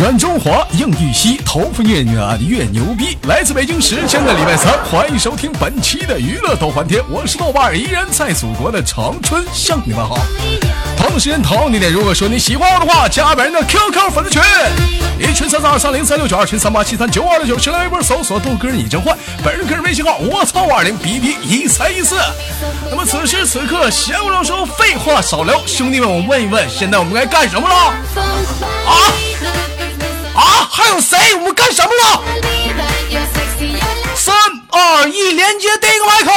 软中华，硬玉溪，头发越软越牛逼。来自北京时间的礼拜三，欢迎收听本期的娱乐逗翻天，我是豆瓣儿，依然在祖国的长春向你们好。同时间同地点，如果说你喜欢我的话，加本人的 QQ 粉丝群，一群三三二三零三六九，二群三八七三九二六九，新浪微博搜索豆哥你真坏，本人个人微信号我操五二零 B B 一三一四。那么此时此刻，闲话少说，废话少聊，兄弟们，我问一问，现在我们该干什么了？啊！还有谁？我们干什么了？三二一，连接第一个麦克。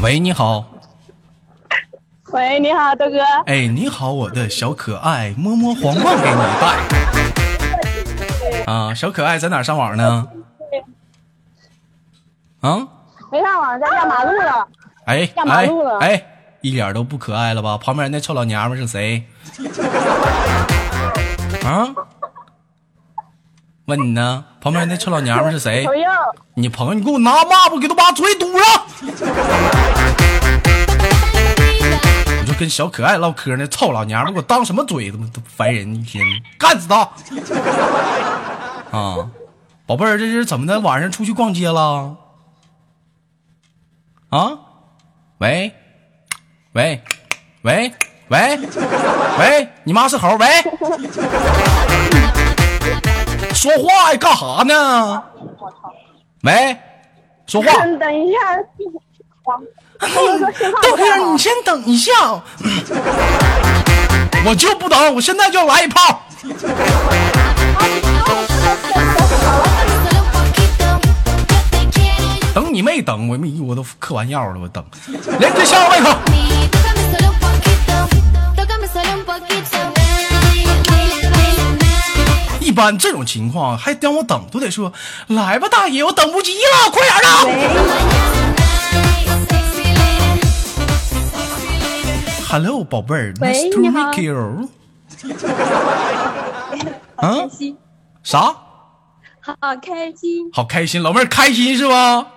喂，你好。喂，你好，豆哥。哎，你好，我的小可爱，摸摸皇冠给你戴。啊，小可爱在哪上网呢？啊？没上网，在压马路了。哎下马哎路了哎，一点都不可爱了吧？旁边那臭老娘们是谁？啊？问你呢？旁边那臭老娘们是谁朋？友，你朋友，你给我拿抹布给他把嘴堵上！跟小可爱唠嗑呢，臭老娘们给我当什么嘴？他妈都烦人！一天干死他！啊，宝贝儿，这是怎么的？晚上出去逛街了？啊？喂，喂，喂，喂，喂，你妈是猴？喂，说话呀，干哈呢？喂，说话。等一下。豆哥你先等一下，我就不等，我现在就要来一炮。等你没等，我没我都嗑完药了，我等。连接下个麦克。一般这种情况还让我等，都得说来吧，大爷，我等不及了，快点的。Hello，宝贝儿喂，Nice to meet you。啥？好开心。好开心，老妹儿开心是吧？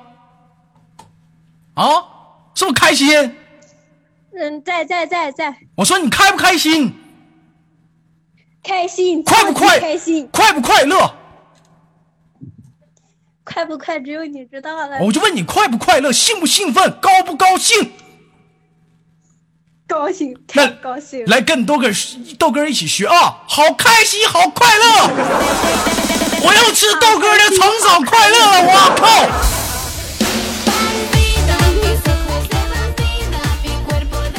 啊，是不是开心？嗯，在在在在，我说你开不开心？开心，快不快？开心，快不快乐？快不快？只有你知道了。我就问你快不快乐，兴不兴奋，高不高兴？高兴，太高兴了。来跟豆哥豆哥一起学啊！好开心，好快乐！我要吃豆哥的成长快乐了！我靠！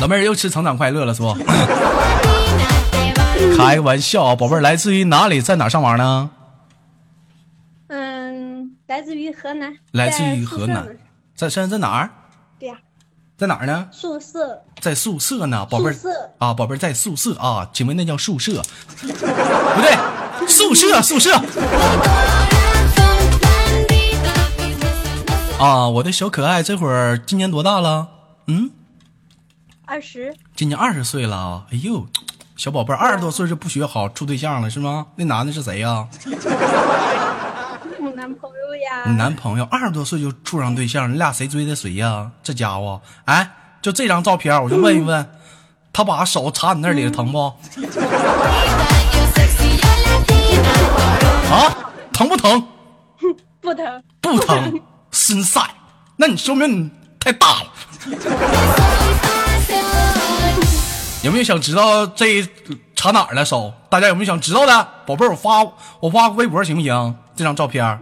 老妹儿又吃成长快乐了是不？开玩笑啊，宝贝儿，来自于哪里，在哪儿上网呢？嗯，来自于河南，来自于河南，在现在在哪儿？在哪儿呢？宿舍，在宿舍呢，宝贝儿啊，宝贝儿在宿舍啊，请问那叫宿舍？不对，宿舍宿舍啊！我的小可爱，这会儿今年多大了？嗯，二十，今年二十岁了啊！哎呦，小宝贝儿二十多岁就不学好，处对象了是吗？那男的是谁呀、我男朋友呀。你男朋友二十多岁就处上对象，你俩谁追的谁呀？这家伙，哎，就这张照片，我就问一问，他把手插你那里疼不？啊，疼 不疼？不疼，不疼，心塞。那你说明你太大了。有没有想知道这插哪儿了手？大家有没有想知道的？宝贝儿，我发我发微博行不行？这张照片。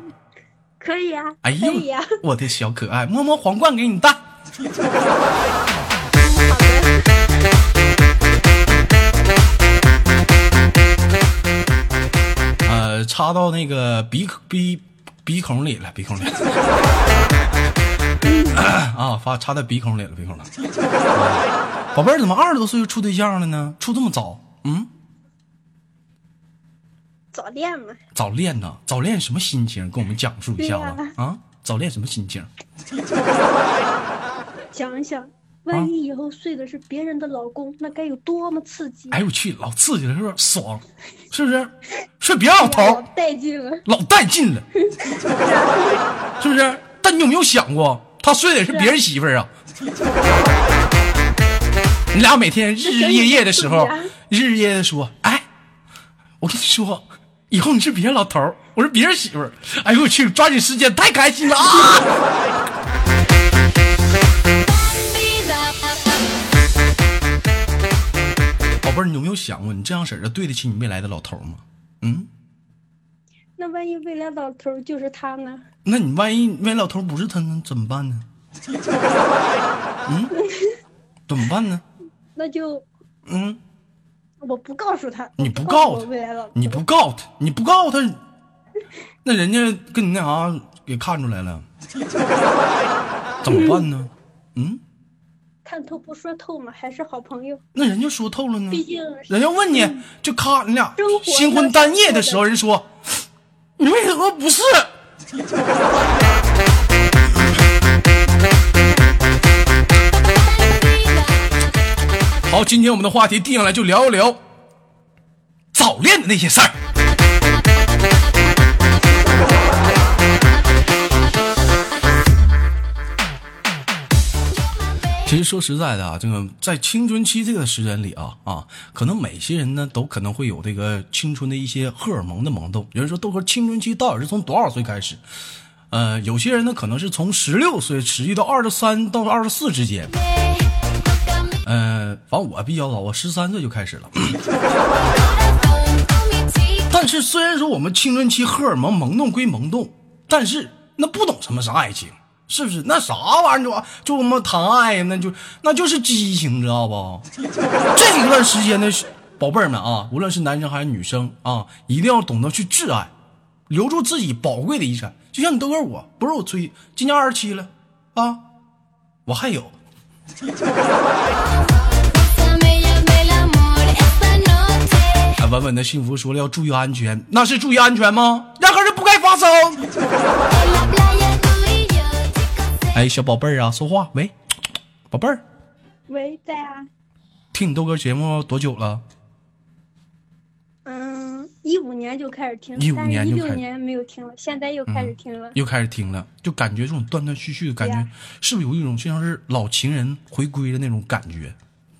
可以呀，哎呦可以呀。，我的小可爱，摸摸皇冠给你戴。呃，插到那个鼻孔鼻鼻孔里了，鼻孔里。啊，发插在鼻孔里了，鼻孔里 宝贝儿，怎么二十多岁就处对象了呢？处这么早？嗯，早恋嘛，早恋呢？早恋什么心情？跟我们讲述一下子啊！早恋什么心情？想想，万一以后睡的是别人的老公，那该有多么刺激！哎呦我去，老刺激了，是不是？爽，是不是？睡别人老头老，带劲了。老带劲了，是不是？但你有没有想过，他睡的是别人媳妇儿啊？你俩每天日日夜夜的时候，日日夜夜的说，哎，我跟你说，以后你是别人老头儿，我是别人媳妇儿。哎呦我去，抓紧时间，太开心了啊！宝贝儿，你有没有想过，你这样式儿的对得起你未来的老头吗？嗯，那万一未来老头就是他呢？那你万一未来老头不是他呢，怎么办呢？嗯，怎么办呢？那就嗯，我不告诉他，你不不告诉他你不告诉他，你不告诉他，那人家跟你那啥给看出来了，怎么办呢？嗯，看透不说透嘛，还是好朋友。那人家说透了呢，毕竟人家问你就咔，你俩新婚单夜的时候，人说你为什么不是？好，今天我们的话题定下来就聊一聊早恋的那些事儿。其实说实在的啊，这个在青春期这个时间里啊啊，可能每些人呢都可能会有这个青春的一些荷尔蒙的萌动。有人说豆哥青春期到底是从多少岁开始？呃，有些人呢可能是从十六岁持续到二十三到二十四之间。呃，反正我比较早，我十三岁就开始了。但是虽然说我们青春期荷尔蒙萌动归萌动，但是那不懂什么是爱情，是不是？那啥玩意儿就就他妈谈爱，那就那就是激情，知道不？这一段时间的宝贝儿们啊，无论是男生还是女生啊，一定要懂得去挚爱，留住自己宝贵的遗产。就像你豆哥我，不是我吹，今年二十七了啊，我还有。啊，稳稳的幸福说了要注意安全，那是注意安全吗？压根就不该发生。哎，小宝贝儿啊，说话，喂，宝贝儿，喂，在啊，听你豆哥节目多久了？嗯，一五年就开始听，15但是年就开始一六年没有听了，现在又开始听了。又开始听了，就感觉这种断断续续的感觉，是不是有一种就像是老情人回归的那种感觉？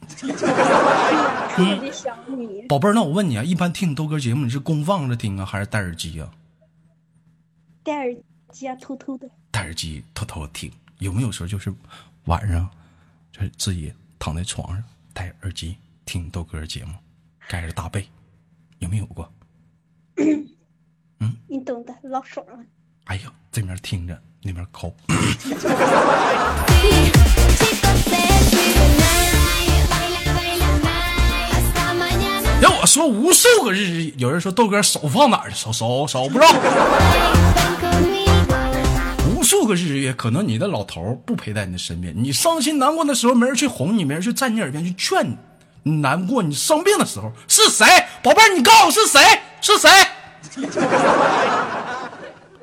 特别想你。宝贝儿，那我问你啊，一般听你豆哥节目，你是公放着听啊，还是戴耳机啊？戴耳机啊，偷偷的。戴耳机偷偷听，有没有时候就是晚上，就是自己躺在床上戴耳机听豆哥节目，盖着大被，有没有过？你懂的，老爽了。哎呀，这边听着，那边抠。要我说，无数个日，有人说豆哥手放哪儿了？手手手不知道。无数个日月，可能你的老头不陪在你的身边，你伤心难过的时候，没人去哄你，没人去在你耳边去劝你。你难过，你生病的时候是谁？宝贝儿，你告诉我是谁？是谁？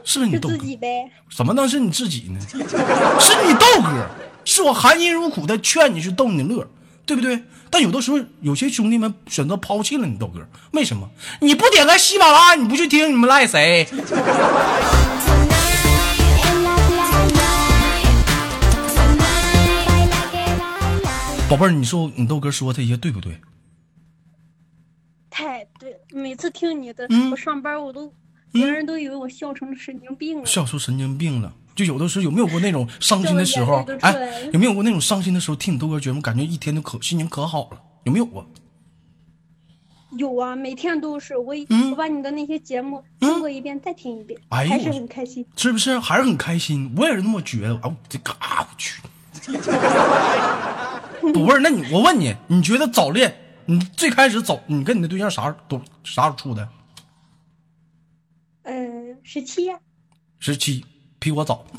是不是你是豆哥？自己呗。怎么能是你自己呢？是你豆哥，是我含辛茹苦的劝你去逗你乐，对不对？但有的时候，有些兄弟们选择抛弃了你豆哥，为什么？你不点开喜马拉雅，你不去听，你们赖谁？宝贝儿，你说你豆哥说这些对不对？每次听你的，嗯我上班我都，别人都以为我笑成神经病了。笑出神经病了。就有的时候有没有过那种伤心的时候哎，有没有过那种伤心的时候听你豆哥节目，感觉一天都可心情可好了？有没有过？有啊，每天都是我，嗯我把你的那些节目听过一遍，再听一遍，还是很开心。是不是还是很开心？我也是那么觉得。啊，我这嘎，我去！不是，那你我问你，你觉得早恋，你最开始走，你跟你的对象啥时候都啥时候处的？嗯，十七呀，十七，比我早。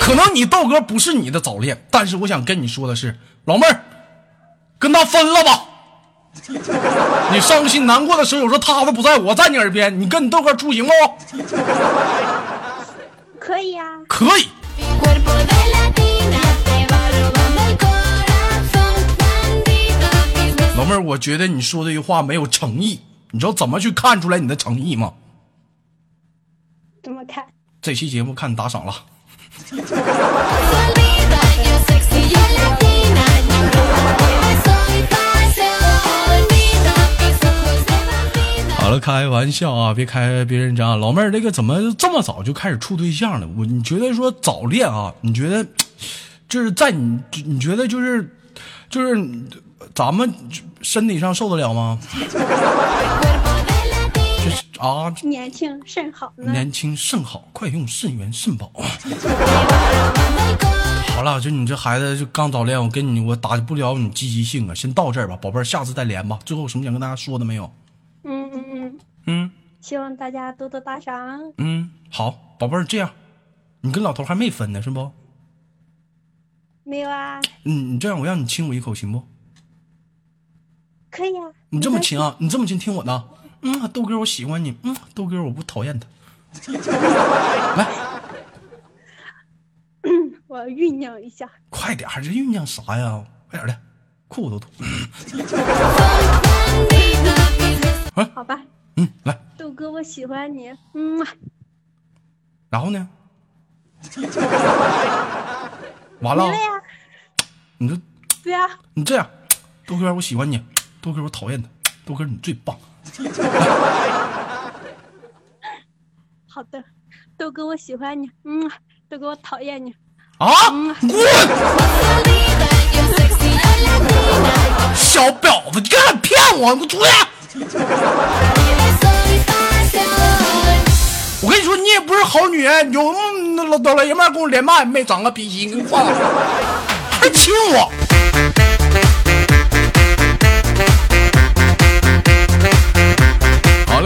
可能你豆哥不是你的早恋，但是我想跟你说的是，老妹儿，跟他分了吧。你伤心难过的时候，有时候他都不在，我在你耳边，你跟你豆哥处行不？可以啊，可以。我觉得你说这句话没有诚意，你知道怎么去看出来你的诚意吗？怎么看？这期节目看你打赏了。好了，开玩笑啊，别开别人家。老妹儿，这个怎么这么早就开始处对象了？我你觉得说早恋啊？你觉得就是在你你觉得就是就是咱们身体上受得了吗.就是啊，年轻甚好。年轻甚好，快用肾源肾宝。好了，就你这孩子就刚早恋，我跟你我打不了你积极性啊，先到这儿吧，宝贝儿，下次再连吧。最后有什么想跟大家说的没有？嗯嗯嗯，嗯希望大家多多打赏。嗯，好，宝贝儿，这样，你跟老头还没分呢是不？没有啊，嗯，你这样，我让你亲我一口行不？可以啊。你这么亲啊？你这么亲，听我的。嗯，豆哥，我喜欢你。嗯，豆哥，我不讨厌他。来，我要酝酿一下。快点儿，这酝酿啥呀？快点的，裤子都脱。好吧，嗯，来，豆哥，我喜欢你。嗯，然后呢？完了对啊，你这样，豆哥，我喜欢你。豆哥，我讨厌他。豆哥，你最棒。好的，豆哥，我喜欢你。嗯，豆哥，我讨厌你。啊！滚.小婊子，你敢骗我？你给我出来！Yo soy pasión. 我跟你说，你也不是好女人，有嗯那老老爷们跟我连麦没长个逼心，给你换了，还亲我。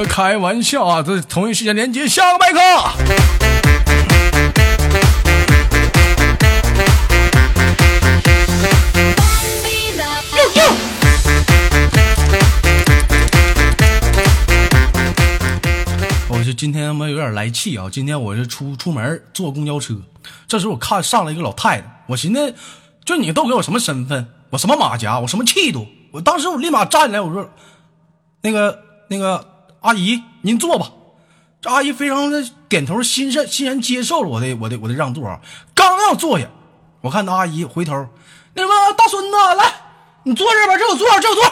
开玩笑啊！这同一时间连接下个麦克。我就今天他妈有点来气啊！今天我是出出门坐公交车，这时候我看上来一个老太太，我寻思，就你都给我什么身份？我什么马甲？我什么气度？我当时我立马站起来，我说，那个那个阿姨，您坐吧。这阿姨非常的点头，欣然欣然接受了我的我的我的让座啊。刚要坐下，我看到阿姨回头，那什么大孙子，来，你坐这儿吧，这有座，这有座。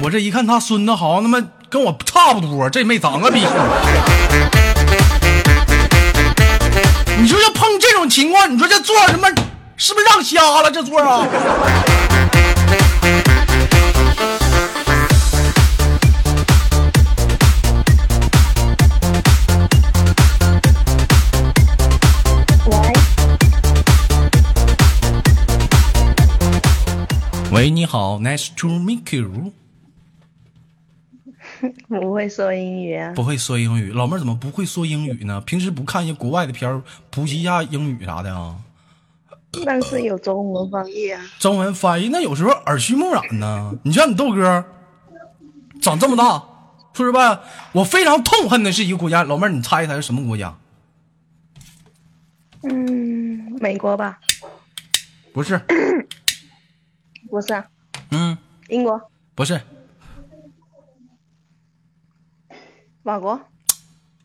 我这一看他孙子好像他妈跟我差不多，这没长个逼。你说要碰这种情况，你说这座他妈是不是让瞎了？这座啊！喂，你好，Nice to meet you。不会说英语啊，不会说英语，老妹儿怎么不会说英语呢？平时不看一些国外的片儿，普及一下英语啥的啊？但是有中文翻译啊。中文翻译那有时候耳濡目染呢。你像你豆哥，长这么大，说实话，我非常痛恨的是一个国家。老妹儿，你猜一猜是什么国家？嗯，美国吧？不是，不是啊，嗯，英国、不是，法国。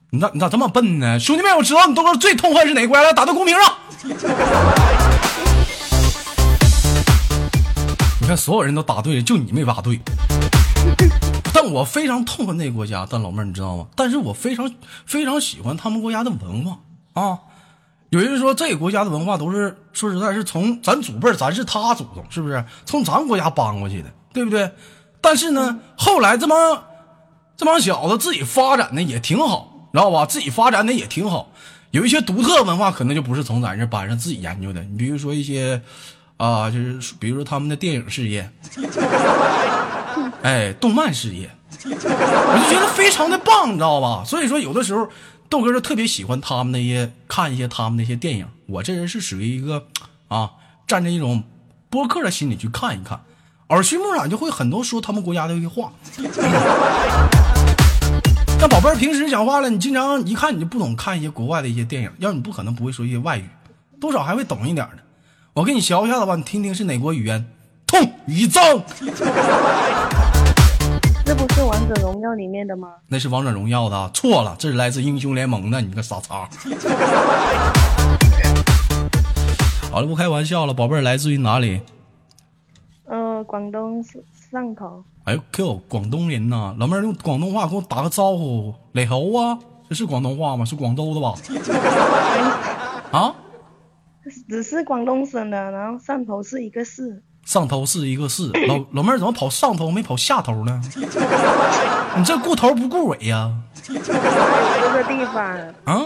你咋你咋这么笨呢？兄弟们，我知道你豆哥最痛恨是哪个国家了，打到公屏上。你看，所有人都答对了，就你没答对。但我非常痛恨那个国家，但老妹儿你知道吗？但是我非常非常喜欢他们国家的文化啊。有人说这个国家的文化都是说实在是从咱祖辈，咱是他祖宗，是不是？从咱国家搬过去的，对不对？但是呢，后来这帮这帮小子自己发展的也挺好，知道吧？自己发展的也挺好。有一些独特文化可能就不是从咱这搬上自己研究的。你比如说一些啊，就是比如说他们的电影事业，哎，动漫事业，我就觉得非常的棒，你知道吧？所以说有的时候豆哥就特别喜欢他们那些看一些他们那些电影。我这人是属于一个啊，站着一种播客的心理去看一看，耳濡目染就会很多说他们国家的一些话。那宝贝儿。平时讲话了，你经常一看你就不懂看一些国外的一些电影，要你不可能不会说一些外语，多少还会懂一点的。我给你学一下子吧，你听听是哪国语言？痛与脏，这不是王者荣耀里面的吗？那是王者荣耀的啊，错了，这是来自英雄联盟的，你个傻叉。好了，不开玩笑了，宝贝儿来自于哪里？呃，广东汕头。哎呦，Q，广东人呐，老妹儿用广东话给我打个招呼，磊猴啊，这是广东话吗？是广州的吧？啊，只是广东省的，然后汕头是一个市。上头是一个市，老 老妹儿怎么跑上头没跑下头呢？你这顾头不顾尾呀、哪有这个地方？啊？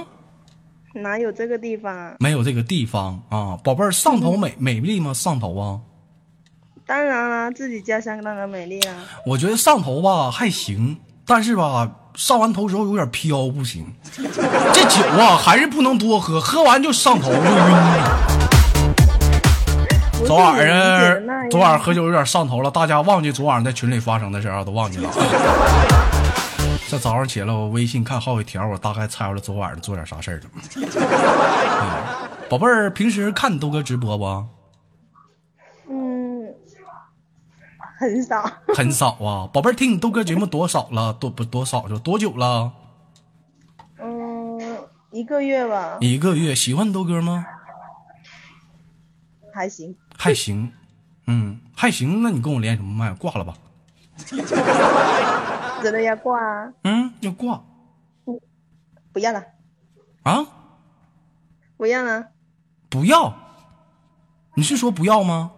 哪有这个地方？没有这个地方啊，宝贝儿，上头美美丽吗？上头啊，当然啦，自己家乡当然美丽啦。我觉得上头吧还行，但是吧上完头之后有点飘，不行。这酒啊还是不能多喝，喝完就上头就晕了。昨晚上昨晚上喝酒有点上头了，大家忘记昨晚上在群里发生的事儿啊，都忘记了。这早上起来，我微信看好几条，我大概猜出来昨晚上做点啥事儿了。嗯宝贝儿，平时看你豆哥直播不？嗯，很少。很少啊。宝贝儿，听你豆哥节目多少了？多不多少就多久了？嗯，一个月吧，一个月。喜欢豆哥吗？还行。还行，嗯，还行。那你跟我连什么麦？挂了吧？真的要挂啊？嗯，要挂不要了，啊？不要了。不要？你是说不要吗？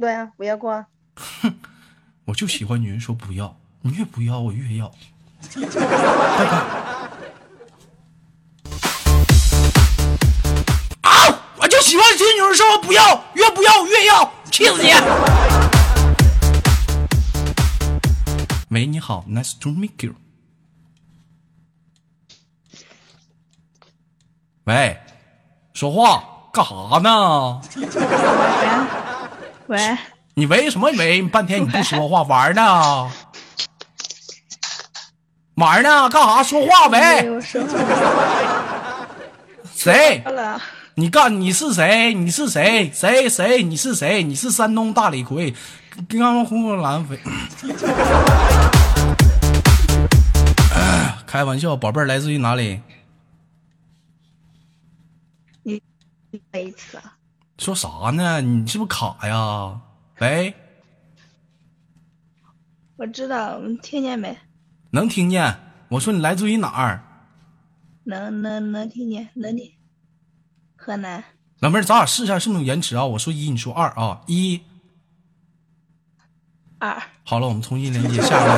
对啊，不要挂。哼我就喜欢女人说不要，你越不要我越要。拜拜。要，越不要越要，气死你！喂，你好，Nice to meet you。喂，说话干啥呢？喂，你喂什么喂？半天你不说话，玩呢？玩呢？干啥？说话没喂？有说话谁？你干？你是谁？你是谁？谁谁？你是谁？你是山东大李逵，刚刚红蓝飞。开玩笑，宝贝儿来自于哪里？再一次，说啥呢？你是不是卡呀？喂，我知道，听见没？能听见？我说你来自于哪儿？能能能听见，能听。河南，老妹儿，咱俩试一下是不是有延迟啊？我说一，你说二啊，一。二，好了，我们重新连接下一个。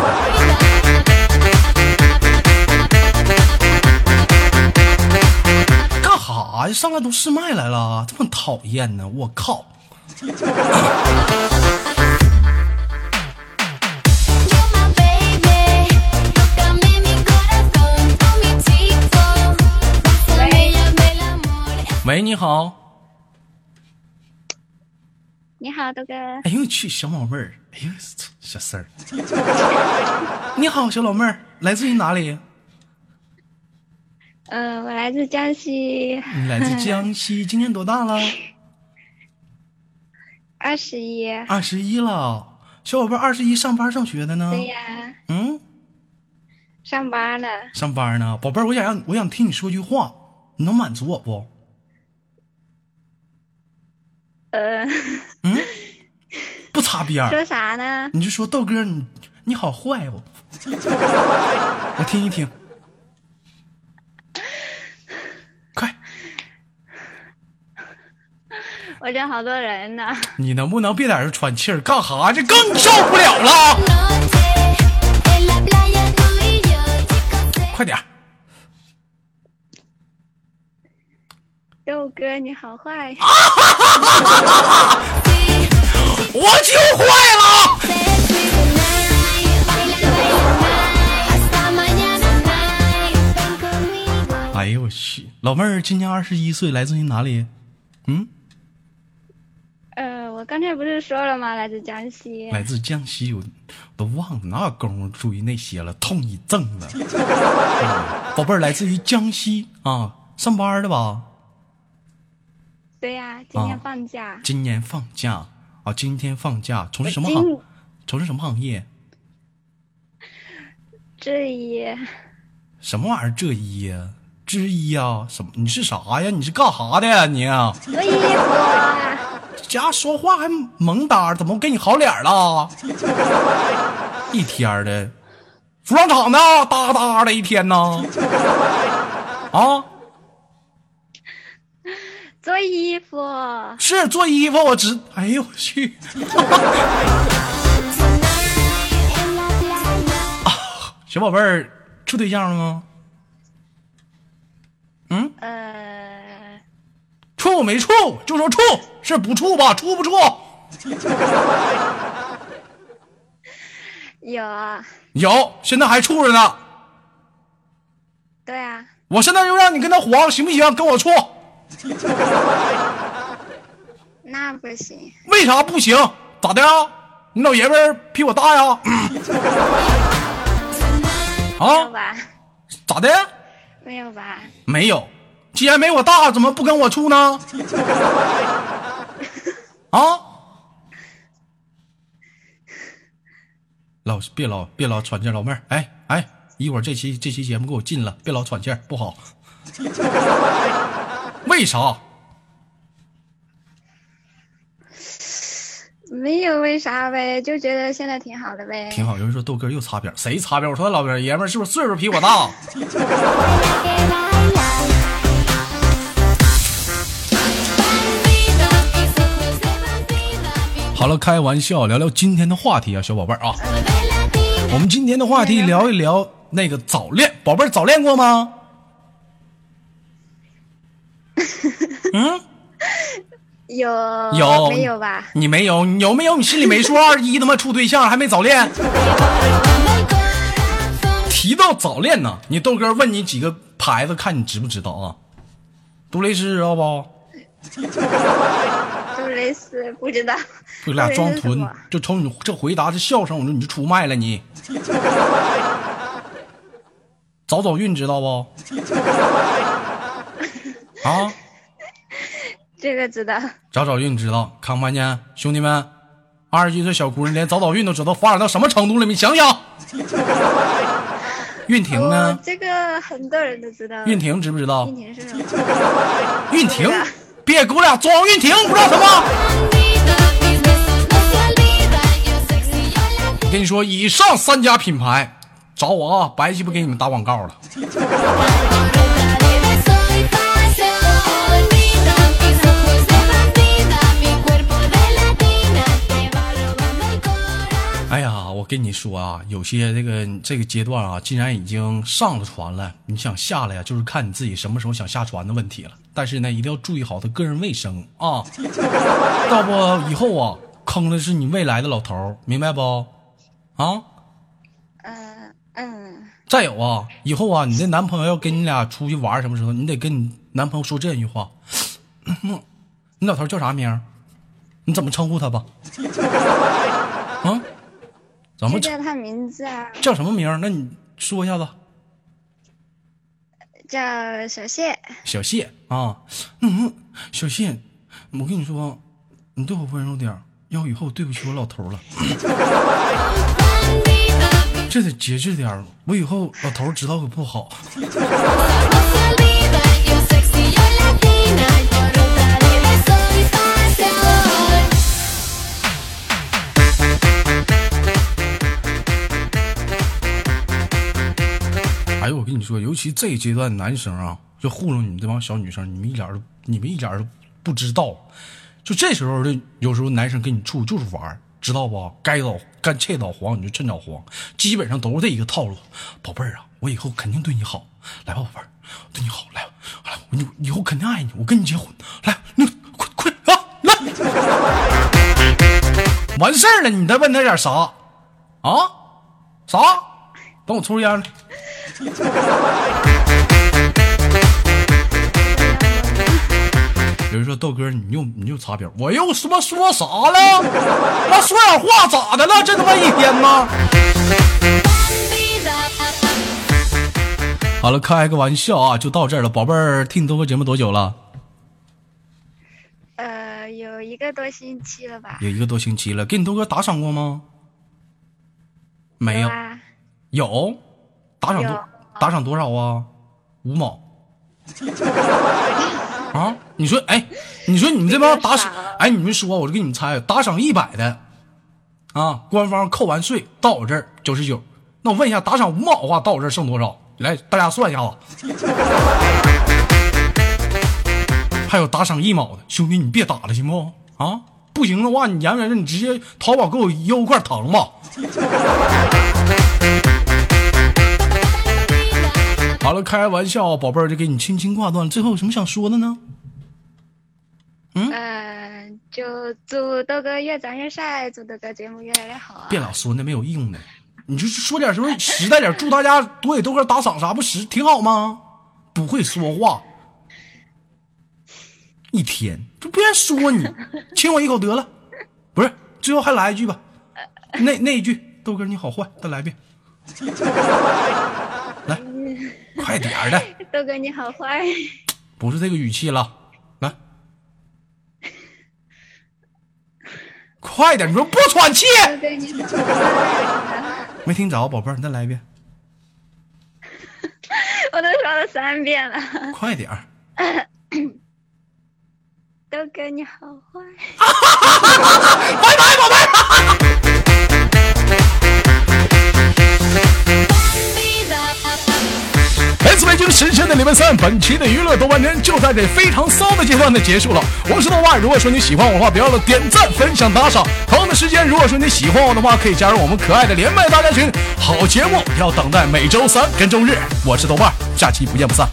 干哈呀？上来都试麦来了，这么讨厌呢！我靠！喂，你好。你好，豆哥。哎呦我去，小宝妹儿，哎呦小四儿。你好，小老妹儿，来自于哪里？嗯、我来自江西，你来自江 西，今年多大了？二十一。二十一了。小宝贝儿，二十一上班上学的呢？对呀，嗯，上班呢。上班呢。宝贝儿，我想让我想听你说句话，你能满足我不？呃，嗯，不擦边儿，说啥呢？你就说豆哥你你好坏哦，我听一听，快，我这好多人呢。你能不能别在这喘气儿？干哈？这更受不了了！豆哥你好坏，我就坏了.哎呦我去，老妹儿今年二十一岁，来自于哪里？嗯，呃，我刚才不是说了吗？来自江西。来自江西，我都忘了哪有功夫注意那些了，痛一阵子。啊宝贝儿来自于江西啊，上班的吧？对呀、今天啊放假。今年放假啊，今天放假，从事什么行？从事什么行业？这一什么玩意儿？这一呀，之一呀？什么？你是啥呀？你是干啥的呀？你衣服啊，家说话还萌哒，怎么给你好脸了？一天的，服装厂的，哒哒的一天呢。啊，做衣服。是做衣服，我知。哎呦我去！啊，小宝贝儿处对象了吗？嗯，呃，处没处？就说处，是不处吧？处不处？有啊，有，现在还处着呢。对啊，我现在就让你跟他黄，行不行？跟我处，那不行。为啥不行？咋的呀？你老爷们儿比我大呀？啊？咋的？没有吧？没有，既然没我大，怎么不跟我处呢？啊？老别老别老喘气，老妹儿，哎哎，一会儿这期这期节目给我禁了，别老喘气儿，不好。为啥？没有为啥呗，就觉得现在挺好的呗。挺好，有人说豆哥又擦边，谁擦边？我说老哥爷们儿是不是岁数比我大？好了，开玩笑，聊聊今天的话题啊，小宝贝儿啊，我们今天的话题聊一聊那个早恋，宝贝儿早恋过吗？嗯，有有没有吧？你没有，你有没有？你心里没数？二一他妈处对象还没早恋？提到早恋呢，你豆哥问你几个牌子，看你知不知道啊？杜蕾斯知道不？杜蕾斯不知道。就俩装屯就瞅你这回答这笑声，我说你就出卖了你。早早孕知道不？啊，这个知道。早早孕知道，看没看见？兄弟们，二十一岁小姑娘连早早孕都知道，发展到什么程度了？你想想。运婷哦呢，？这个很多人都知道。运婷知不知道运？婷是什么？运婷别给我俩装运婷，不知道什么？我跟你说，以上三家品牌找我啊，白鸡巴给你们打广告了。我跟你说啊，有些这个这个阶段啊，既然已经上了船了，你想下来呀、就是看你自己什么时候想下船的问题了。但是呢，一定要注意好他个人卫生啊，要不以后啊，坑的是你未来的老头，明白不？啊，嗯嗯，再有啊，以后啊，你的男朋友要跟你俩出去玩什么时候，你得跟你男朋友说这句话：你老头叫啥名？你怎么称呼他吧？啊？叫他名字啊，叫什么名？那你说一下子。叫小谢。小谢啊，嗯，小谢，我跟你说，你对我温柔点儿，要不以后对不起我老头了。这得节制点儿，我以后老头知道可不好。哎，我跟你说，尤其这一阶段男生啊，就糊弄你们这帮小女生，你们一点都，你们一点都不知道。就这时候的，有时候男生跟你处就是玩，知道不？该早该趁早黄你就趁早黄，基本上都是这一个套路。宝贝儿啊，我以后肯定对你好，来吧，宝贝儿，对你好，来吧，来，我以以后肯定爱你，我跟你结婚，来，那快快啊，来，完事儿了，你再问他点啥啊？啥？等我抽烟来。有人说豆哥，你又你又擦边，我又说说啥了？那说点话咋的了？这他妈一天吗？好了，开个玩笑啊，就到这儿了，宝贝儿，听你豆哥节目多久了？呃，有一个多星期了吧？有一个多星期了，给你豆哥打赏过吗？没有，啊，有，打赏多有打赏多少啊？五毛。啊，你说，哎，你说你们这帮打赏哎，你们说，我就给你们猜，打赏一百的，啊，官方扣完税到我这儿九十九，那我问一下，打赏五毛的话到我这儿剩多少？来，大家算一下子。还有打赏一毛的，兄弟你别打了行不？啊，不行的话，你言而你直接淘宝给我邮块糖吧。好了，开玩笑，宝贝儿就给你轻轻挂断了。最后有什么想说的呢？呃，就祝豆哥越长越帅，祝豆哥节目越来越好啊！别老说那没有用的，你就说点什么实在点，祝大家多给豆哥打赏啥不实挺好吗？不会说话，一天就不愿说你，亲我一口得了。不是，最后还来一句吧，那那一句豆哥你好坏，再来一遍。来，快点儿的，豆哥你好坏，不是这个语气了，来，快点！你说不喘气，没听着，宝贝儿，你再来一遍，我都说了三遍了。快点儿。豆哥你好坏，拜拜，宝贝来自北京时间的礼拜三，本期的娱乐豆瓣天就在这非常骚的阶段的结束了。我是豆瓣，如果说你喜欢我的话，别忘了点赞、分享、打赏。同样的时间，如果说你喜欢我的话，可以加入我们可爱的连麦大家群。好节目要等待每周三跟周日。我是豆瓣，下期不见不散。